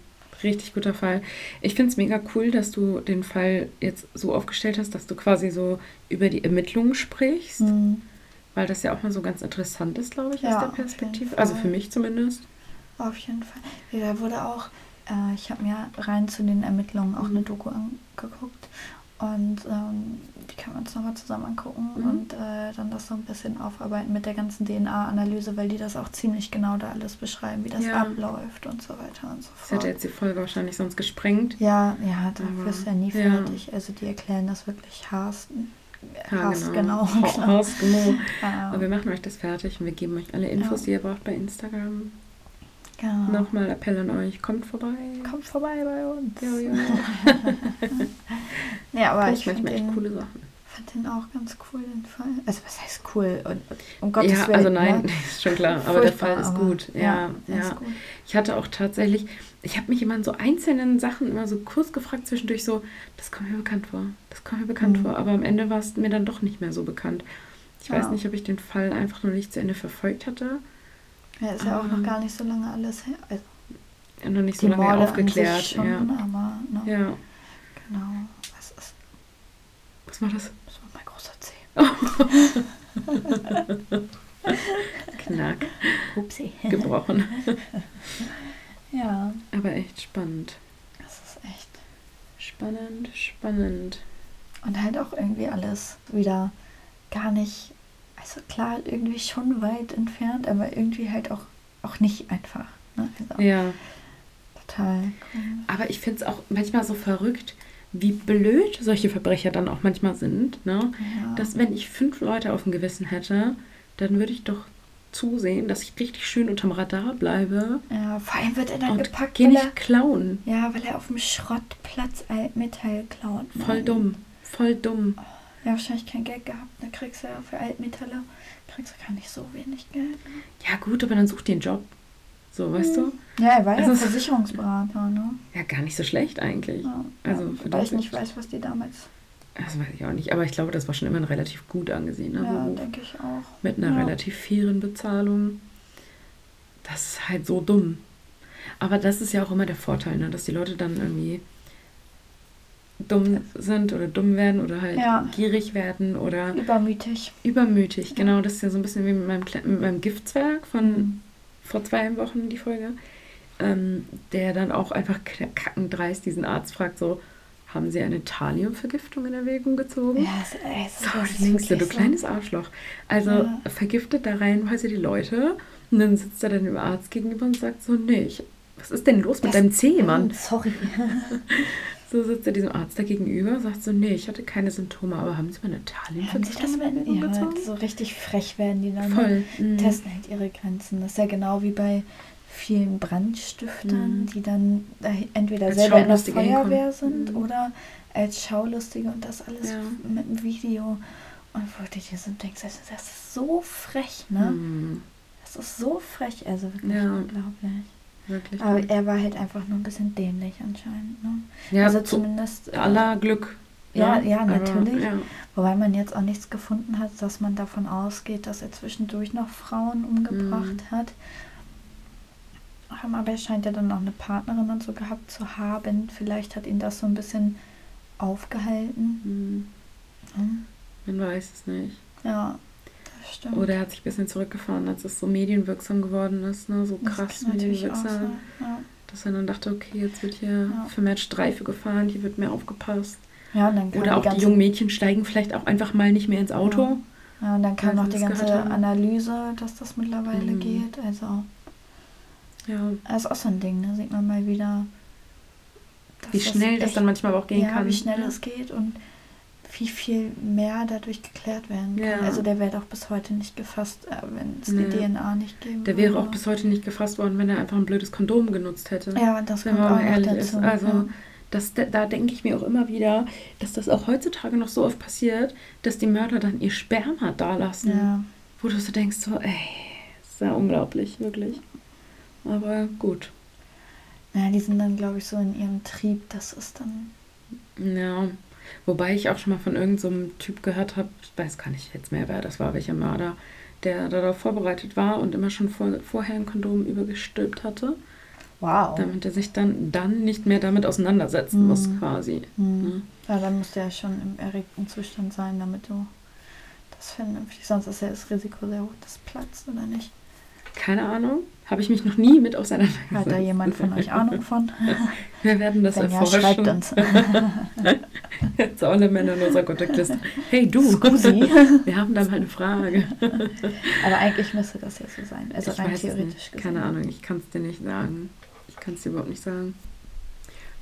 Richtig guter Fall. Ich finde es mega cool, dass du den Fall jetzt so aufgestellt hast, dass du quasi so über die Ermittlungen sprichst. Mhm. Weil das ja auch mal so ganz interessant ist, glaube ich, ja, aus der Perspektive. Also für mich zumindest. Auf jeden Fall. Da wurde auch, äh, ich habe mir rein zu den Ermittlungen auch mhm. eine Doku angeguckt. Und ähm, die können wir uns nochmal zusammen angucken mhm. und äh, dann das so ein bisschen aufarbeiten mit der ganzen DNA-Analyse, weil die das auch ziemlich genau da alles beschreiben, wie das ja. abläuft und so weiter und so fort. Das hätte jetzt die Folge wahrscheinlich sonst gesprengt. Ja, ja, da wirst du ja nie fertig. Ja. Also die erklären das wirklich haarsten Hass, genau. genau. Hass, genau. Aber wir machen euch das fertig und wir geben euch alle Infos, ja. die ihr braucht bei Instagram. Genau. Nochmal Appell an euch, kommt vorbei. Kommt vorbei bei uns. Ja, ja. ja aber ich finde echt coole Sachen fand den auch ganz cool, den Fall. Also was heißt cool? Und, um Gottes ja, Willen. also nein, ne? ist schon klar. Aber der Fall ist gut. Ja, ja. ja. Gut. Ich hatte auch tatsächlich, ich habe mich immer in so einzelnen Sachen immer so kurz gefragt zwischendurch so, das kommt mir bekannt vor, das kommt mir bekannt mhm. vor. Aber am Ende war es mir dann doch nicht mehr so bekannt. Ich ja. weiß nicht, ob ich den Fall einfach noch nicht zu Ende verfolgt hatte. Ja, ist ja auch noch gar nicht so lange alles her. Also, ja, noch nicht so lange Morde aufgeklärt. Schon, ja. Aber, ne? ja. Genau. Was ist. Was war das? Knack. Upsi. Gebrochen. ja. Aber echt spannend. Das ist echt spannend, spannend. Und halt auch irgendwie alles wieder gar nicht, also klar, irgendwie schon weit entfernt, aber irgendwie halt auch, auch nicht einfach. Ne? Also ja. Total cool. Aber ich finde es auch manchmal so verrückt, wie blöd solche Verbrecher dann auch manchmal sind. Ne? Ja. Dass wenn ich fünf Leute auf dem Gewissen hätte, dann würde ich doch zusehen, dass ich richtig schön unterm Radar bleibe. Ja, vor allem wird er dann und gepackt. Geh nicht klauen. Ja, weil er auf dem Schrottplatz Altmetall klaut. Voll dumm. Voll dumm. Oh, ja, wahrscheinlich kein Geld gehabt. Da kriegst du ja für Altmetalle kriegst du gar nicht so wenig Geld. Ne? Ja, gut, aber dann such dir einen Job. So, weißt du? Ja, er war also ja Versicherungsberater, ne? Ja, gar nicht so schlecht eigentlich. Ja, also, ja, weil ich nicht weiß, was die damals. Das weiß ich auch nicht, aber ich glaube, das war schon immer relativ gut angesehen. Ne? Ja, denke ich auch. Mit einer ja. relativ fairen Bezahlung. Das ist halt so dumm. Aber das ist ja auch immer der Vorteil, ne? dass die Leute dann irgendwie dumm sind oder dumm werden oder halt ja. gierig werden oder übermütig. Übermütig, genau. Das ist ja so ein bisschen wie mit meinem, mit meinem Giftzwerg von mhm vor zwei Wochen die Folge, ähm, der dann auch einfach kackendreist diesen Arzt fragt, so, haben Sie eine Thaliumvergiftung in Erwägung gezogen? Ja, es, es, so, das denkst du, du kleines Arschloch. Also ja. vergiftet da reinweise die Leute und dann sitzt er dann dem Arzt gegenüber und sagt so, nee, ich, was ist denn los das, mit deinem Zeh, Mann? Sorry. so sitzt er diesem Arzt da gegenüber und sagt so, nee, ich hatte keine Symptome, aber haben Sie mal eine Thaliumvergiftung ja, gezogen? So richtig frech werden die dann. Ne? Voll. Mhm. Testen halt ihre Grenzen. Das ist ja genau wie bei vielen Brandstiftern, mhm. die dann entweder als selber in der Feuerwehr sind mhm. oder als Schaulustige und das alles ja. mit dem Video. Und wo du dir so denkst, das ist so frech, ne? Mhm. Das ist so frech, also wirklich ja. unglaublich. Wirklich. Aber er war halt einfach nur ein bisschen dämlich anscheinend. Ne? Ja, also zumindest. Äh, aller Glück. Ja, ja, ja natürlich. Aber, ja. Wobei man jetzt auch nichts gefunden hat, dass man davon ausgeht, dass er zwischendurch noch Frauen umgebracht mhm. hat. Aber er scheint ja dann auch eine Partnerin und so gehabt zu haben. Vielleicht hat ihn das so ein bisschen aufgehalten. Mhm. Mhm. Man weiß es nicht. Ja. Stimmt. Oder er hat sich ein bisschen zurückgefahren, als es so medienwirksam geworden ist, ne? so krass medienwirksam. So, ja. Dass er dann dachte, okay, jetzt wird hier ja. vermehrt Streife gefahren, hier wird mehr aufgepasst. Ja, dann Oder auch die jungen Mädchen steigen vielleicht auch einfach mal nicht mehr ins Auto. Ja, und dann kam noch die das ganze haben. Analyse, dass das mittlerweile Mhm. geht. Also, Ja. das ist auch so ein Ding, da sieht man mal wieder, Wie schnell das echt- dann manchmal auch gehen ja, kann. wie schnell ja. es geht und wie viel mehr dadurch geklärt werden kann. Ja. Also der wäre doch bis heute nicht gefasst, äh, wenn es Nee. die DNA nicht geben Der wäre auch bis heute nicht gefasst worden, wenn er einfach ein blödes Kondom genutzt hätte. Ja, das wenn kommt man auch ehrlich dazu. ist. Also, ja. das, da denke ich mir auch immer wieder, dass das auch heutzutage noch so oft passiert, dass die Mörder dann ihr Sperma da lassen. ja. Wo du so denkst, so, ey, ist ja unglaublich, wirklich. Aber gut. Naja, die sind dann, glaube ich, so in ihrem Trieb, das ist dann. Ja. Wobei ich auch schon mal von irgendeinem so Typ gehört habe, ich weiß gar nicht jetzt mehr, wer das war, welcher Mörder, der darauf vorbereitet war und immer schon vor, vorher ein Kondom übergestülpt hatte, Wow. damit er sich dann, dann nicht mehr damit auseinandersetzen Mhm. muss, quasi. Hm. Ne? Ja, dann muss der schon im erregten Zustand sein, damit du das vernünftig. Sonst ist ja das Risiko sehr hoch, dass es platzt oder nicht. Keine Ahnung, habe ich mich noch nie mit auseinandergesetzt. Hat da jemand von euch Ahnung von? Wir werden das Wenn ja, erforschen. schreibt uns. Jetzt alle Männer in unserer Kontaktliste. Hey du, Scusi. wir haben da mal eine Frage. Aber eigentlich müsste das ja so sein. Also ich rein theoretisch. Keine Ahnung, ich kann es dir nicht sagen. Ich kann es dir überhaupt nicht sagen.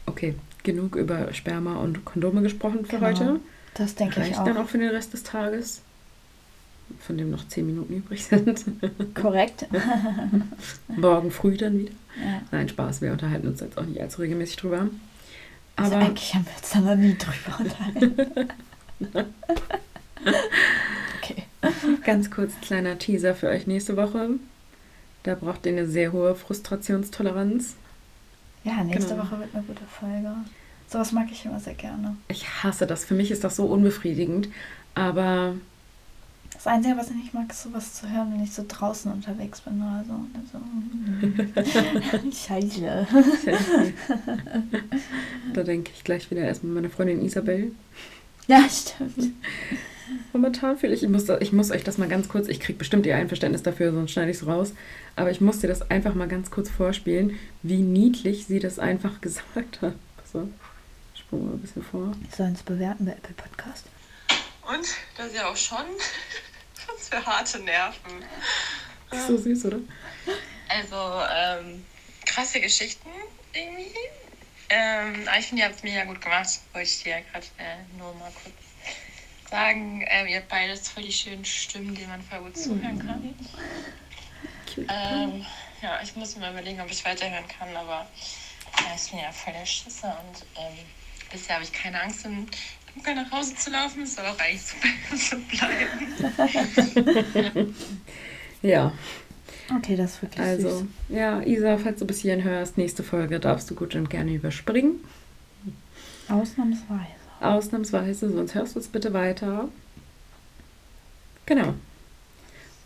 Okay, genug über Sperma und Kondome gesprochen für Genau. heute. Das denke ich auch. dann auch für den Rest des Tages, von dem noch 10 Minuten übrig sind. Korrekt. Morgen früh dann wieder. ja. Nein, Spaß, wir unterhalten uns jetzt auch nicht allzu regelmäßig drüber. Also Aber eigentlich haben wir uns da noch nie drüber unterhalten. okay. ganz kurz kleiner Teaser für euch nächste Woche. Da braucht ihr eine sehr hohe Frustrationstoleranz. Ja, nächste Genau. Woche wird eine gute Folge. Sowas mag ich immer sehr gerne. Ich hasse das. Für mich ist das so unbefriedigend. Aber Das Einzige, was ich nicht mag, ist sowas zu hören, wenn ich so draußen unterwegs bin oder so. So Scheiße. da denke ich gleich wieder erstmal an meine Freundin Isabel. Ja, stimmt. Momentan fühle ich, ich muss, ich muss euch das mal ganz kurz, ich kriege bestimmt ihr Einverständnis dafür, sonst schneide ich es raus. Aber ich muss dir das einfach mal ganz kurz vorspielen, wie niedlich sie das einfach gesagt hat. So, sprung mal ein bisschen vor. Sollen es bewerten bei Apple Podcast. Und das ist ja auch schon was für harte Nerven. Ist so süß, oder? Also, ähm, krasse Geschichten irgendwie. Ähm, aber ich finde, ihr habt es mega gut gemacht. Wollte ich dir ja gerade äh, nur mal kurz sagen. Ähm, ihr habt beides voll die schönen Stimmen, denen man voll gut zuhören kann. Cute. Ähm, ja, ich muss mir mal überlegen, ob ich weiterhören kann, aber ja, ich bin ja voll der Schisser und ähm, bisher habe ich keine Angst, in Dunkeln nach Hause zu laufen. Soll auch eigentlich so, so bleiben. Ja, Okay, das ist wirklich also, süß. ja, Isa, falls du bis hierhin hörst, nächste Folge darfst du gut und gerne überspringen. Ausnahmsweise. Ausnahmsweise, sonst hörst du es bitte weiter. Genau.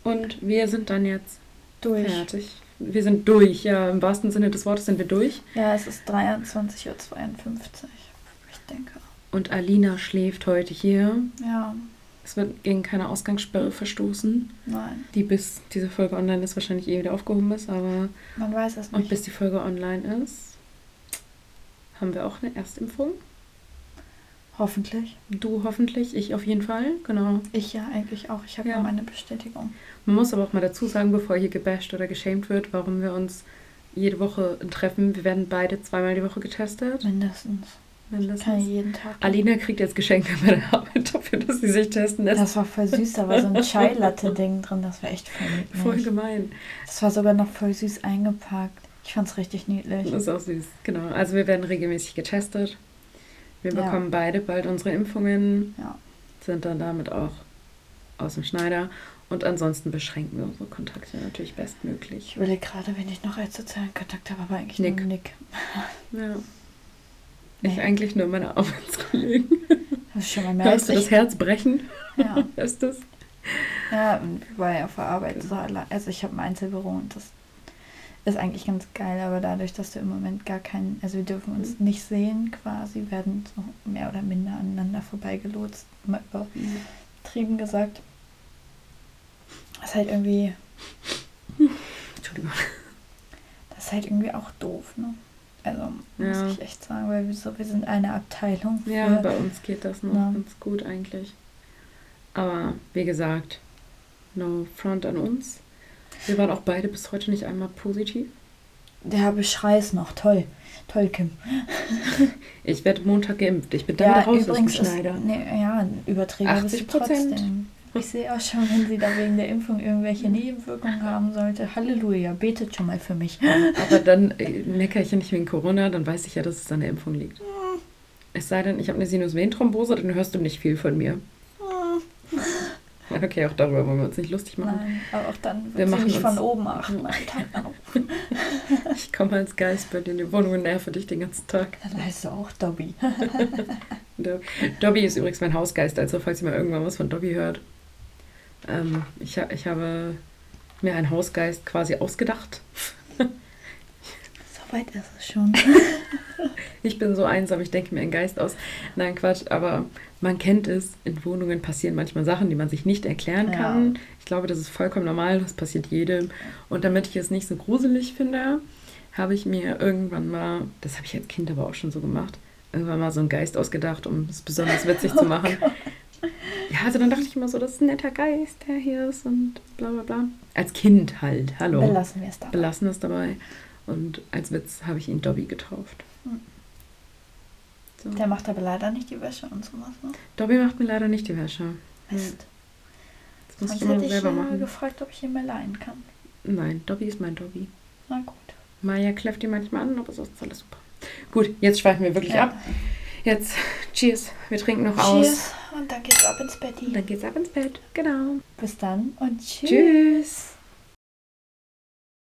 Und wir sind dann jetzt Durch. fertig. Wir sind durch, ja, im wahrsten Sinne des Wortes sind wir durch. Ja, es ist 23.52 Uhr. Ich denke. Und Alina schläft heute hier. Ja, Es wird gegen keine Ausgangssperre verstoßen, nein. die bis diese Folge online ist wahrscheinlich eh wieder aufgehoben ist, aber Man weiß es und nicht. bis die Folge online ist, haben wir auch eine Erstimpfung. Hoffentlich. Du hoffentlich, ich auf jeden Fall, genau. Ich ja eigentlich auch. Ich habe Ja. ja meine Bestätigung. Man muss aber auch mal dazu sagen, bevor hier gebasht oder geschämt wird, warum wir uns jede Woche treffen. Wir werden beide zweimal die Woche getestet. Mindestens. Kann ich Mindestens. jeden Tag. Alina kriegt jetzt Geschenke bei der Arbeit dafür, dass sie sich testen lässt. Das war voll süß, da war so ein Chai-Latte-Ding drin, das war echt voll niedlich. Voll gemein. Das war sogar noch voll süß eingepackt. Ich fand's richtig niedlich. Das ist auch süß. Genau. Also wir werden regelmäßig getestet. Wir Ja. bekommen beide bald unsere Impfungen, Ja. sind dann damit auch aus dem Schneider. Und ansonsten beschränken wir unsere Kontakte natürlich Ich bestmöglich. überlege gerade, wen ich noch als sozialen Kontakt habe, aber eigentlich Nick. nur Nick. Ja. Ich eigentlich nur meine Arbeitskollegen. Das ist schon mal mehr Hörst du das Herz brechen? Ja. Du das? ja, weil auf der Arbeit so also ich habe ein Einzelbüro und das ist eigentlich ganz geil, aber dadurch, dass du im Moment gar keinen, also wir dürfen uns nicht sehen quasi, werden so mehr oder minder aneinander vorbeigelotst, mal übertrieben gesagt. Das ist halt irgendwie, Entschuldigung. das ist halt irgendwie auch doof, ne? Also muss Ja. ich echt sagen, weil wir so, wir sind eine Abteilung für Ja, bei uns geht das noch Ja. ganz gut eigentlich. Aber wie gesagt, No front an uns. Wir waren auch beide bis heute nicht einmal positiv. Der Beschrei ist noch toll. Toll, Kim. Ich werde Montag geimpft. Ich bin dann wieder raus Schneider. Ist, nee, ja, Überträger du 80%. trotzdem. Ich sehe auch schon, wenn sie da wegen der Impfung irgendwelche Nebenwirkungen haben sollte. Halleluja, betet schon mal für mich. Aber dann äh, meckere ich ja nicht wegen Corona, dann weiß ich ja, dass es an der Impfung liegt. Es sei denn, ich habe eine Sinusvenenthrombose, dann hörst du nicht viel von mir. Okay, auch darüber wollen wir uns nicht lustig machen. Nein, aber auch dann Wir machen nicht von oben achten. Ich komme als Geist bei dir in die Wohnung und nerve dich den ganzen Tag. Dann heißt du auch Dobby. Do- Dobby ist übrigens mein Hausgeist, also falls ihr mal irgendwann was von Dobby hört. Ähm, ich, ich habe mir einen Hausgeist quasi ausgedacht. So weit ist es schon. Ich bin so einsam, ich denke mir einen Geist aus. Nein, Quatsch, aber man kennt es, in Wohnungen passieren manchmal Sachen, die man sich nicht erklären Ja. kann. Ich glaube, das ist vollkommen normal, das passiert jedem. Und damit ich es nicht so gruselig finde, habe ich mir irgendwann mal, das habe ich als Kind aber auch schon so gemacht, irgendwann mal so einen Geist ausgedacht, um es besonders witzig Oh zu machen. Ja, also dann dachte ich immer so, das ist ein netter Geist, der hier ist und bla bla bla. Als Kind halt, hallo. Belassen wir es dabei. Belassen es dabei. Und als Witz habe ich ihn Dobby getauft. Hm. So. Der macht aber leider nicht die Wäsche und sowas. Ne? Dobby macht mir leider nicht die Wäsche. Mist. Das muss Sonst ich immer hätte ich selber äh, machen. gefragt, ob ich ihn mir leihen kann. Nein, Dobby ist mein Dobby. Na gut. Maya kläfft ihn manchmal an, aber sonst ist alles super. Gut, jetzt schweifen wir wirklich Ja. ab. Jetzt, cheers. Wir trinken noch aus. Und dann geht's ab ins Bett. Und dann geht's ab ins Bett. Genau. Bis dann und tschüss. Tschüss.